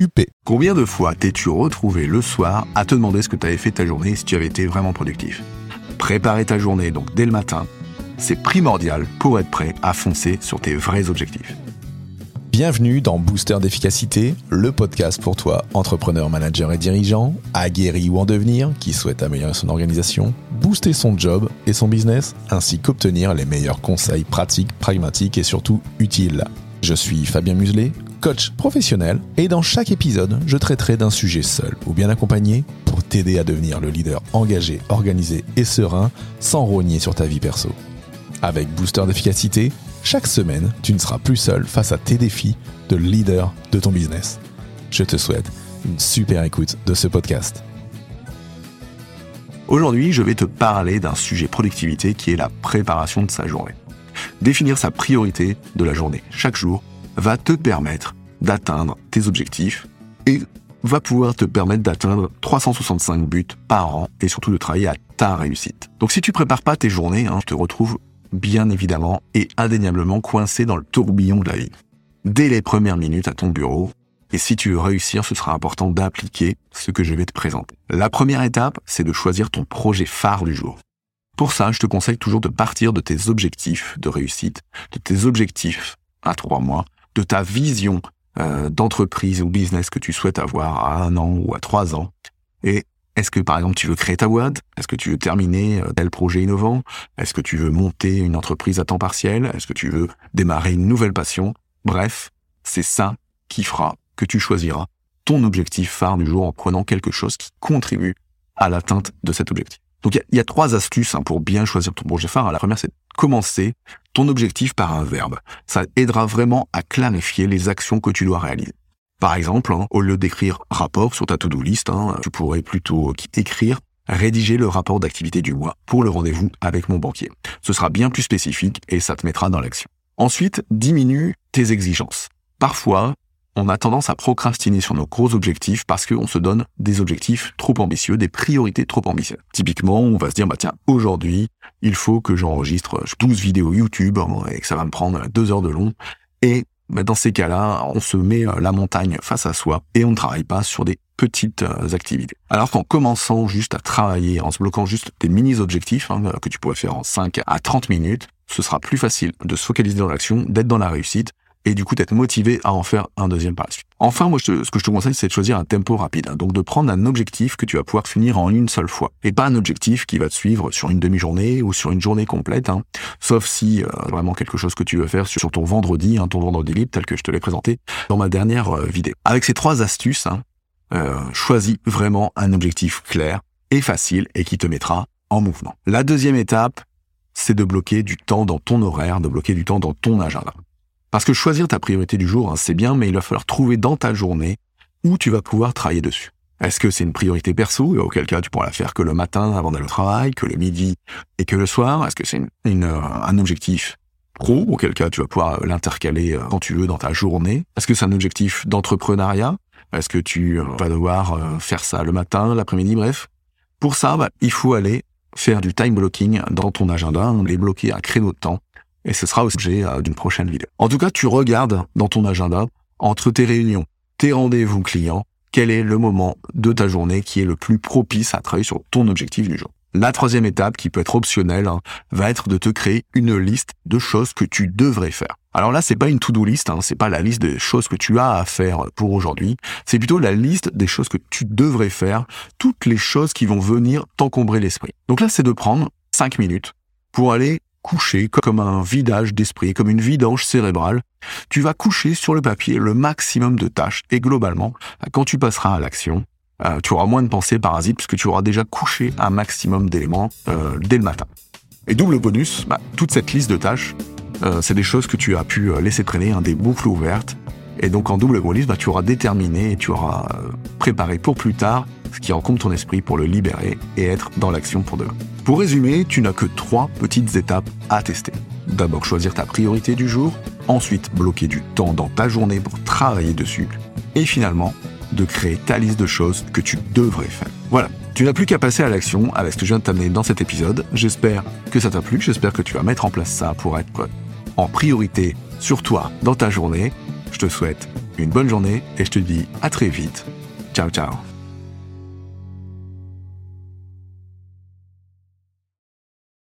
UP. Combien de fois t'es-tu retrouvé le soir à te demander ce que tu avais fait ta journée si tu avais été vraiment productif? Préparer ta journée donc dès le matin, c'est primordial pour être prêt à foncer sur tes vrais objectifs. Bienvenue dans Booster d'efficacité, le podcast pour toi, entrepreneur, manager et dirigeant, aguerri ou en devenir, qui souhaite améliorer son organisation, booster son job et son business, ainsi qu'obtenir les meilleurs conseils pratiques, pragmatiques et surtout utiles. Je suis Fabien Muselet, coach professionnel, et dans chaque épisode, je traiterai d'un sujet seul ou bien accompagné pour t'aider à devenir le leader engagé, organisé et serein sans rogner sur ta vie perso. Avec Booster d'efficacité, chaque semaine, tu ne seras plus seul face à tes défis de leader de ton business. Je te souhaite une super écoute de ce podcast. Aujourd'hui, je vais te parler d'un sujet productivité qui est la préparation de sa journée. Définir sa priorité de la journée chaque jour va te permettre d'atteindre tes objectifs et va pouvoir te permettre d'atteindre 365 buts par an et surtout de travailler à ta réussite. Donc si tu prépares pas tes journées, hein, je te retrouve bien évidemment et indéniablement coincé dans le tourbillon de la vie. Dès les premières minutes à ton bureau, et si tu veux réussir, ce sera important d'appliquer ce que je vais te présenter. La première étape, c'est de choisir ton projet phare du jour. Pour ça, je te conseille toujours de partir de tes objectifs de réussite, de tes objectifs à trois mois, de ta vision euh, d'entreprise ou business que tu souhaites avoir à un an ou à trois ans. Et est-ce que par exemple tu veux créer ta boîte? Est-ce que tu veux terminer euh, tel projet innovant? Est-ce que tu veux monter une entreprise à temps partiel? Est-ce que tu veux démarrer une nouvelle passion? Bref, c'est ça qui fera que tu choisiras ton objectif phare du jour en prenant quelque chose qui contribue à l'atteinte de cet objectif. Donc il y, a trois astuces hein, pour bien choisir ton projet phare. La première, c'est commencer ton objectif par un verbe. Ça aidera vraiment à clarifier les actions que tu dois réaliser. Par exemple, hein, au lieu d'écrire rapport sur ta to-do list, hein, tu pourrais plutôt écrire rédiger le rapport d'activité du mois pour le rendez-vous avec mon banquier. Ce sera bien plus spécifique et ça te mettra dans l'action. Ensuite, diminue tes exigences. Parfois, on a tendance à procrastiner sur nos gros objectifs parce qu'on se donne des objectifs trop ambitieux, des priorités trop ambitieuses. Typiquement, on va se dire, bah tiens, aujourd'hui, il faut que j'enregistre 12 vidéos YouTube et que ça va me prendre deux heures de long. Et bah, dans ces cas-là, on se met euh, la montagne face à soi et on ne travaille pas sur des petites euh, activités. Alors qu'en commençant juste à travailler, en se bloquant juste des mini-objectifs hein, que tu pourrais faire en 5 à 30 minutes, ce sera plus facile de se focaliser dans l'action, d'être dans la réussite et du coup d'être motivé à en faire un deuxième par la suite. Enfin, moi, ce que je te conseille, c'est de choisir un tempo rapide. Hein. donc de prendre un objectif que tu vas pouvoir finir en une seule fois. Et pas un objectif qui va te suivre sur une demi-journée ou sur une journée complète. Hein. sauf si euh, vraiment quelque chose que tu veux faire sur ton vendredi, hein, ton vendredi libre, tel que je te l'ai présenté dans ma dernière euh, vidéo. Avec ces trois astuces, euh, choisis vraiment un objectif clair et facile et qui te mettra en mouvement. La deuxième étape, c'est de bloquer du temps dans ton horaire, de bloquer du temps dans ton agenda. Parce que choisir ta priorité du jour, hein, c'est bien, mais il va falloir trouver dans ta journée où tu vas pouvoir travailler dessus. Est-ce que c'est une priorité perso, auquel cas tu pourras la faire que le matin avant d'aller au travail, que le midi et que le soir? Est-ce que c'est une, euh, un objectif pro, auquel cas tu vas pouvoir l'intercaler euh, quand tu veux dans ta journée? Est-ce que c'est un objectif d'entrepreneuriat? Est-ce que tu euh, vas devoir faire ça le matin, l'après-midi, bref Pour ça, bah, il faut aller faire du time blocking dans ton agenda, hein, les bloquer à créneau de temps et ce sera au sujet euh, d'une prochaine vidéo. En tout cas, tu regardes dans ton agenda, entre tes réunions, tes rendez-vous clients, quel est le moment de ta journée qui est le plus propice à travailler sur ton objectif du jour. La troisième étape, qui peut être optionnelle, hein, va être de te créer une liste de choses que tu devrais faire. Alors là, c'est pas une to-do list, hein, c'est pas la liste des choses que tu as à faire pour aujourd'hui, c'est plutôt la liste des choses que tu devrais faire, toutes les choses qui vont venir t'encombrer l'esprit. Donc là, c'est de prendre cinq minutes pour aller coucher comme un vidage d'esprit, comme une vidange cérébrale. Tu vas coucher sur le papier le maximum de tâches et globalement, quand tu passeras à l'action, euh, tu auras moins de pensées parasites puisque tu auras déjà couché un maximum d'éléments euh, dès le matin. Et double bonus, bah, toute cette liste de tâches, euh, c'est des choses que tu as pu laisser traîner, hein, des boucles ouvertes, Et donc en double bonus, bah, tu auras déterminé et tu auras euh, préparé pour plus tard ce qui encombre ton esprit pour le libérer et être dans l'action pour demain. Pour résumer, tu n'as que trois petites étapes à tester. D'abord choisir ta priorité du jour, ensuite bloquer du temps dans ta journée pour travailler dessus, et finalement de créer ta liste de choses que tu devrais faire. Voilà, tu n'as plus qu'à passer à l'action avec ce que je viens de t'amener dans cet épisode. J'espère que ça t'a plu, j'espère que tu vas mettre en place ça pour être en priorité sur toi dans ta journée. Je te souhaite une bonne journée et je te dis à très vite. Ciao ciao